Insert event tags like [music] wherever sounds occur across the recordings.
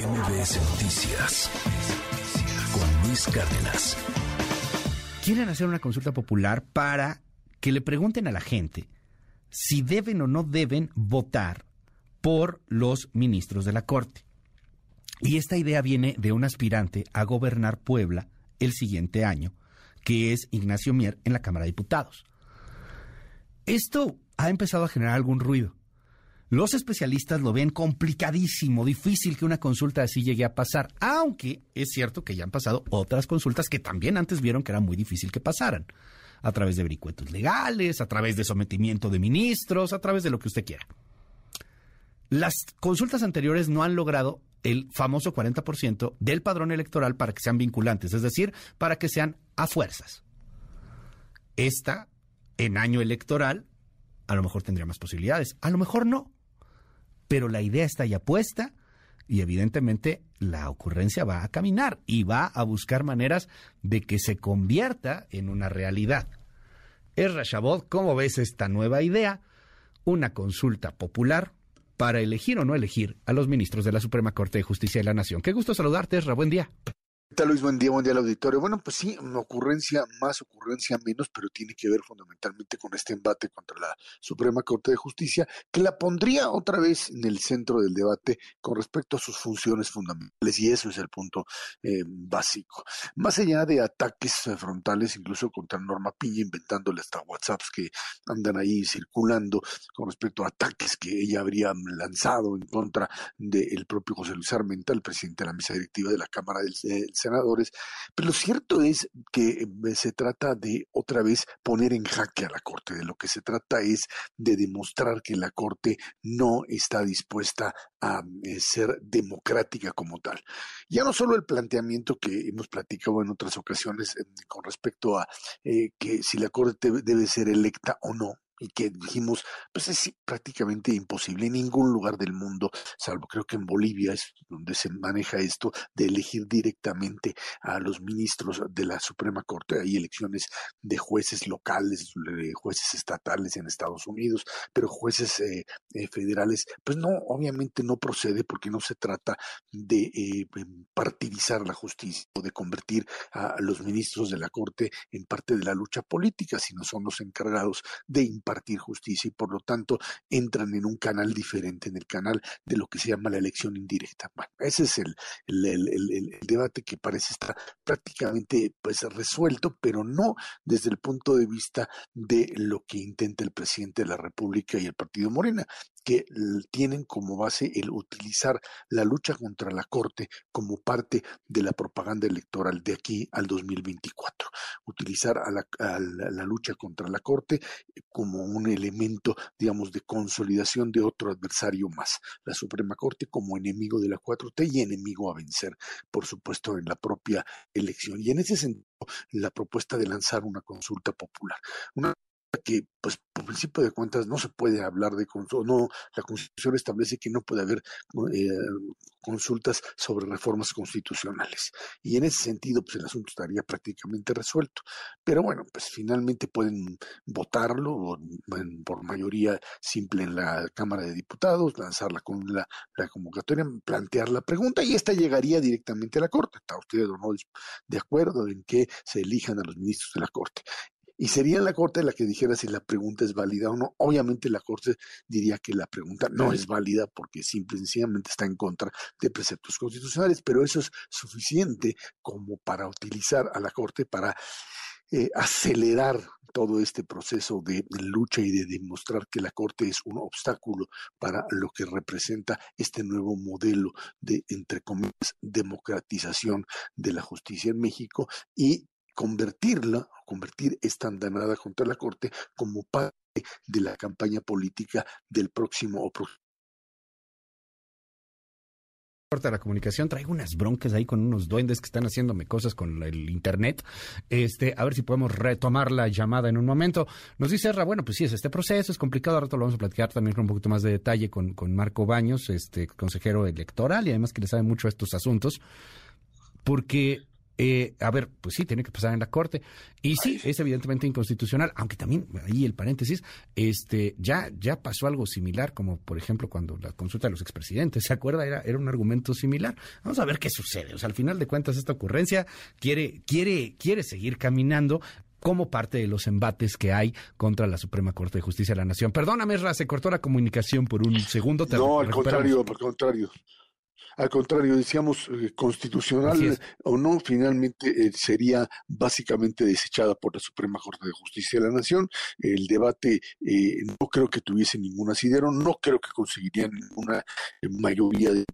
MBS Noticias con Luis Cárdenas. Quieren hacer una consulta popular para que le pregunten a la gente si deben o no deben votar por los ministros de la Corte. Y esta idea viene de un aspirante a gobernar Puebla el siguiente año, que es Ignacio Mier en la Cámara de Diputados. Esto ha empezado a generar algún ruido. Los especialistas lo ven complicadísimo, difícil que una consulta así llegue a pasar, aunque es cierto que ya han pasado otras consultas que también antes vieron que era muy difícil que pasaran, a través de vericuetos legales, a través de sometimiento de ministros, a través de lo que usted quiera. Las consultas anteriores no han logrado el famoso 40% del padrón electoral para que sean vinculantes, es decir, para que sean a fuerzas. Esta, en año electoral, a lo mejor tendría más posibilidades, a lo mejor no pero la idea está ya puesta y evidentemente la ocurrencia va a caminar y va a buscar maneras de que se convierta en una realidad. Erra Chabot, ¿cómo ves esta nueva idea? Una consulta popular para elegir o no elegir a los ministros de la Suprema Corte de Justicia de la Nación. Qué gusto saludarte, Erra. Buen día. ¿Qué tal Luis? Buen día, buen día al auditorio. Bueno, pues sí, una ocurrencia más, ocurrencia menos, pero tiene que ver fundamentalmente con este embate contra la Suprema Corte de Justicia, que la pondría otra vez en el centro del debate con respecto a sus funciones fundamentales, y eso es el punto eh, básico. Más allá de ataques frontales, incluso contra Norma Piña, inventándole hasta WhatsApps que andan ahí circulando con respecto a ataques que ella habría lanzado en contra del propio José Luis Armenta, el presidente de la mesa directiva de la Cámara del senadores, pero lo cierto es que eh, se trata de otra vez poner en jaque a la Corte, de lo que se trata es de demostrar que la Corte no está dispuesta a eh, ser democrática como tal. Ya no solo el planteamiento que hemos platicado en otras ocasiones eh, con respecto a que si la Corte debe ser electa o no, y que dijimos, pues es prácticamente imposible en ningún lugar del mundo, salvo creo que en Bolivia es donde se maneja esto, de elegir directamente a los ministros de la Suprema Corte. Hay elecciones de jueces locales, de jueces estatales en Estados Unidos, pero jueces eh, eh, federales, pues no, obviamente no procede porque no se trata de eh, em, partidizar la justicia o de convertir a los ministros de la Corte en parte de la lucha política, sino son los encargados de impartir impartir justicia y por lo tanto entran en un canal diferente, en el canal de lo que se llama la elección indirecta. Bueno, ese es el, el, debate que parece estar prácticamente pues resuelto, pero no desde el punto de vista de lo que intenta el presidente de la República y el partido Morena, que tienen como base el utilizar la lucha contra la Corte como parte de la propaganda electoral de aquí al 2024. Utilizar a la, a la lucha contra la Corte como un elemento, digamos, de consolidación de otro adversario más. La Suprema Corte como enemigo de la 4T y enemigo a vencer, por supuesto, en la propia elección. Y en ese sentido, la propuesta de lanzar una consulta popular. Una que, pues, por principio de cuentas, no se puede hablar de no, la Constitución establece que no puede haber eh, consultas sobre reformas constitucionales. Y en ese sentido, pues el asunto estaría prácticamente resuelto. Pero bueno, pues finalmente pueden votarlo por mayoría simple en la Cámara de Diputados, lanzarla con la, la convocatoria, plantear la pregunta y esta llegaría directamente a la Corte. ¿Está usted o no de acuerdo en que se elijan a los ministros de la Corte? Y sería la Corte la que dijera si la pregunta es válida o no. Obviamente la Corte diría que la pregunta no es válida porque simple y sencillamente está en contra de preceptos constitucionales, pero eso es suficiente como para utilizar a la Corte para eh, acelerar todo este proceso de lucha y de demostrar que la Corte es un obstáculo para lo que representa este nuevo modelo de, entre comillas, democratización de la justicia en México y convertirla, convertir esta andanada contra la Corte como parte de la campaña política del próximo o próximo corta la comunicación, traigo unas broncas ahí con unos duendes que están haciéndome cosas con el internet. Este, a ver si podemos retomar la llamada en un momento. Nos dice Erra, bueno, pues sí, es este proceso, es complicado, ahora lo vamos a platicar también con un poquito más de detalle con, con Marco Baños, este consejero electoral y además que le sabe mucho a estos asuntos, porque eh, a ver, pues sí, tiene que pasar en la Corte. Y sí, es evidentemente inconstitucional, aunque también, ahí el paréntesis, este, ya, ya pasó algo similar, como por ejemplo cuando la consulta de los expresidentes, [laughs] ¿se acuerda? Era, era un argumento similar. Vamos a ver qué sucede. O sea, al final de cuentas, esta ocurrencia quiere, quiere, quiere seguir caminando, como parte de los embates que hay contra la Suprema Corte de Justicia de la Nación. Perdóname, Ra, se cortó la comunicación por un segundo. no, al contrario, al contrario. Al contrario, decíamos eh, constitucional o no, finalmente eh, sería básicamente desechada por la Suprema Corte de Justicia de la Nación. El debate eh, no creo que tuviese ningún asidero, no creo que conseguirían ninguna mayoría de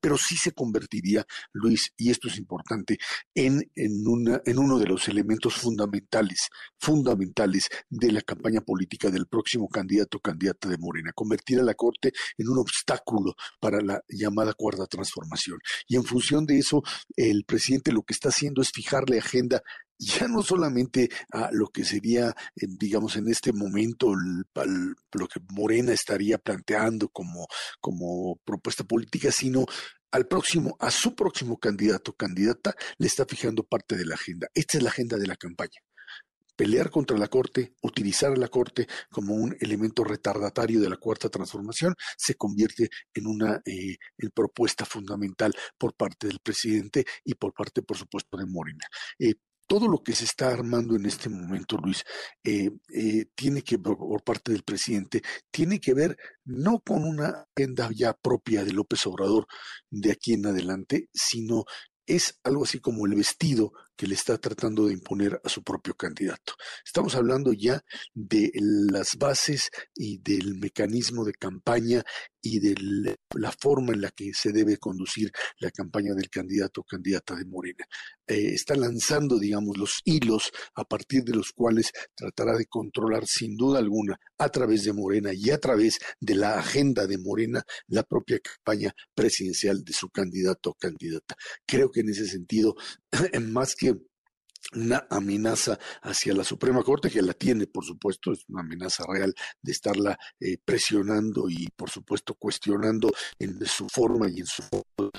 pero sí se convertiría, Luis, y esto es importante, en, en, una, en uno de los elementos fundamentales, fundamentales de la campaña política del próximo candidato o candidata de Morena, convertir a la Corte en un obstáculo para la llamada cuarta transformación. Y en función de eso, el presidente lo que está haciendo es fijarle agenda ya no solamente a lo que sería, eh, digamos, en este momento lo que Morena estaría planteando como, como propuesta política, sino al próximo, a su próximo candidato o candidata, le está fijando parte de la agenda. Esta es la agenda de la campaña pelear contra la Corte, utilizar a la Corte como un elemento retardatario de la cuarta transformación, se convierte en una eh, propuesta fundamental por parte del presidente y por parte, por supuesto, de Morena. Eh, todo lo que se está armando en este momento, Luis, eh, eh, tiene que, por parte del presidente, tiene que ver no con una agenda ya propia de López Obrador de aquí en adelante, sino es algo así como el vestido que le está tratando de imponer a su propio candidato. Estamos hablando ya de las bases y del mecanismo de campaña y de la forma en la que se debe conducir la campaña del candidato o candidata de Morena. Eh, está lanzando, digamos, los hilos a partir de los cuales tratará de controlar sin duda alguna a través de Morena y a través de la agenda de Morena la propia campaña presidencial de su candidato o candidata. Creo que en ese sentido, [clears throat] más que una amenaza hacia la Suprema Corte, que la tiene, por supuesto, es una amenaza real de estarla eh, presionando y, por supuesto, cuestionando en su forma y en su forma.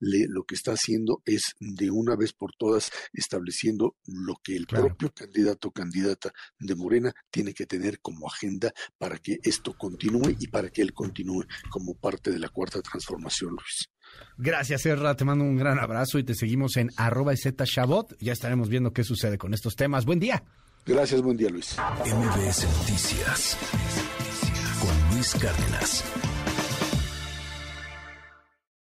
lo que está haciendo es, de una vez por todas, estableciendo lo que el propio candidato o candidata de Morena tiene que tener como agenda para que esto continúe y para que él continúe como parte de la cuarta transformación, Luis. Gracias, Erra. Te mando un gran abrazo y te seguimos en arroba Shabot. Ya estaremos viendo qué sucede con estos temas. Buen día. Gracias, buen día, Luis. MBS Noticias con Luis Cárdenas.